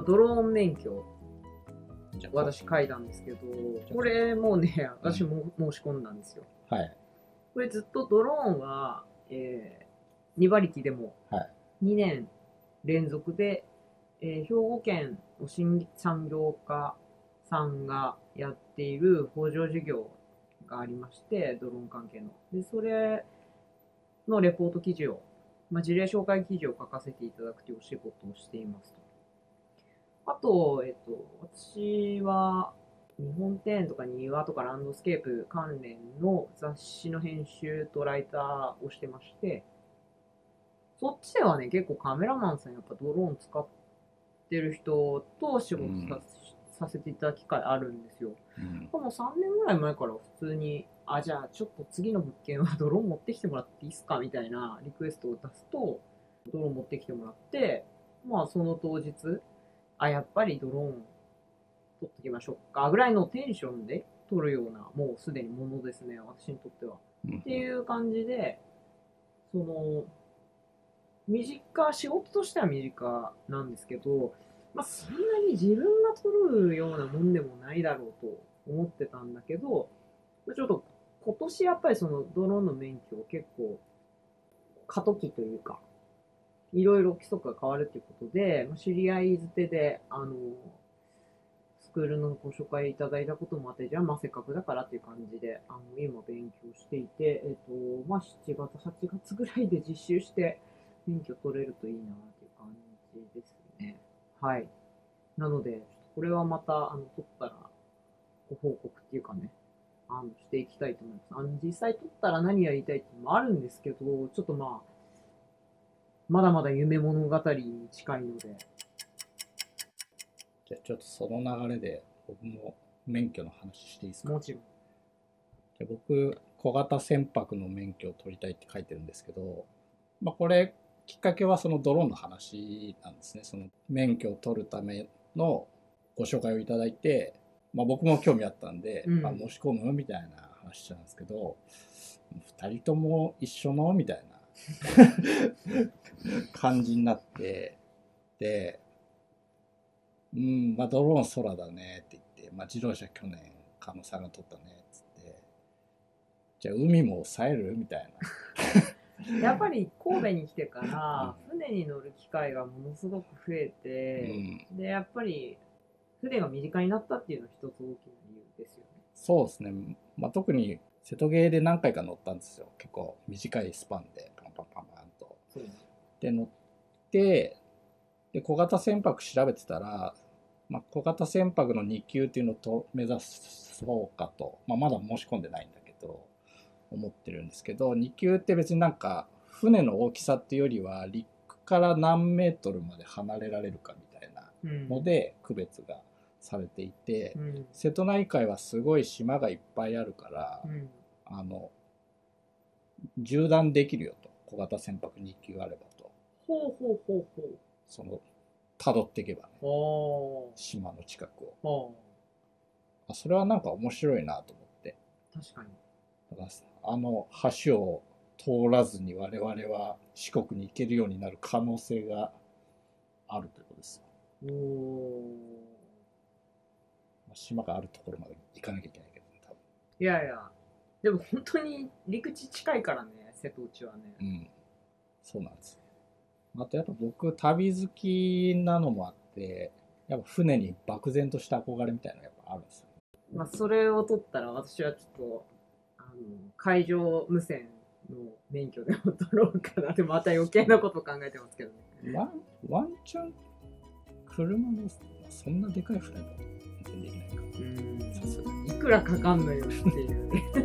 ドローン免許、私書いたんですけど、これもうね、私も申し込んだんですよ。はい。これずっとドローンは、えー、2馬力でもはい2年連続で、えー兵庫県の新産業課さんがやっている補助事業がありまして、ドローン関係の。で、それのレポート記事を、まあ、事例紹介記事を書かせていただくというお仕事をしていますと。あと、えっと、私は、日本庭園とか庭とかランドスケープ関連の雑誌の編集とライターをしてまして、そっちではね、結構カメラマンさんやっぱドローン使ってる人と仕事さ,、させていただく機会あるんですよ。うんでも3年ぐらい前から普通に、あ、じゃあちょっと次の物件は ドローン持ってきてもらっていいっすか？みたいなリクエストを出すと、ドローン持ってきてもらって、まあその当日、あ、やっぱりドローン撮ってきましょうかぐらいのテンションで撮るような、もうすでにものですね、私にとっては。うんっていう感じで、その、身近、仕事としては身近なんですけど、まあ、そんなに自分が取るようなもんでもないだろうと思ってたんだけど、まあちょっと今年やっぱりそのドローンの免許を結構過渡期というか、いろいろ規則が変わるということで、知り合いづてで、あの、スクールのご紹介いただいたこともあって、じゃあまあせっかくだからっていう感じで、あの、今勉強していて、えっ、と、まあ7月、8月ぐらいで実習して免許取れるといいなっていう感じですね。はい。なので、これはまた、あの、取ったら、ご報告っていうかね、あの、していきたいと思います。あの、実際取ったら何やりたいっていうのもあるんですけど、ちょっとまあ、まだまだ夢物語に近いので、じゃあちょっとその流れで僕も免許の話していいですか？もちろん。で僕小型船舶の免許を取りたいって書いてるんですけど、まあ、これきっかけはそのドローンの話なんですねその免許を取るためのご紹介をいただいて、まあ、僕も興味あったんで、うん。まあ、申し込む？みたいな話なんですけど2人とも一緒の？みたいな。感じになってでうんまあドローン空だねって言って、まあ、自動車去年狩野さんが取ったねっつって。じゃあ海も抑える？みたいな。やっぱり神戸に来てから、船に乗る機会がものすごく増えて、で、やっぱり、船が身近になったっていうのは一つ大きな理由ですよね。そうですね、まあ、特に瀬戸芸で何回か乗ったんですよ。結構短いスパンで。パンパンパンパンと。そうで乗ってで小型船舶調べてたら、まあ、小型船舶の2級っていうのと目指そうかと、まあ、まだ申し込んでないんだけど思ってるんですけど2級って別になんか船の大きさっていうよりは陸から何メートルまで離れられるかみたいなうん。ので区別がされていて、うん。瀬戸内海はすごい島がいっぱいあるから、うん。あの縦断できるよと。小型船舶2級あればと。ほうほうほうほう。その辿っていけばね。お島の近くを。あそれはなんか面白いなと思って。ー確かに。だからあの橋を通らずに我々は四国に行けるようになる可能性があるということですよ。おまあ島があるところまで行かなきゃいけないけど、ね、多分ー。いやいや、でも本当に陸地近いからね、瀬戸内はね。うん、そうなんですよ。あとやっぱ僕旅好きなのもあってやっぱ船に漠然とした憧れみたいなのがやっぱあるんですよ。まあ、それを取ったら私はちょっと、あの、海上無線の免許でも取ろうかなって、また余計なこと考えてますけどね。ワンワンチャン車のそんなでかい船だできないかうん。いくらかかんのよっていう。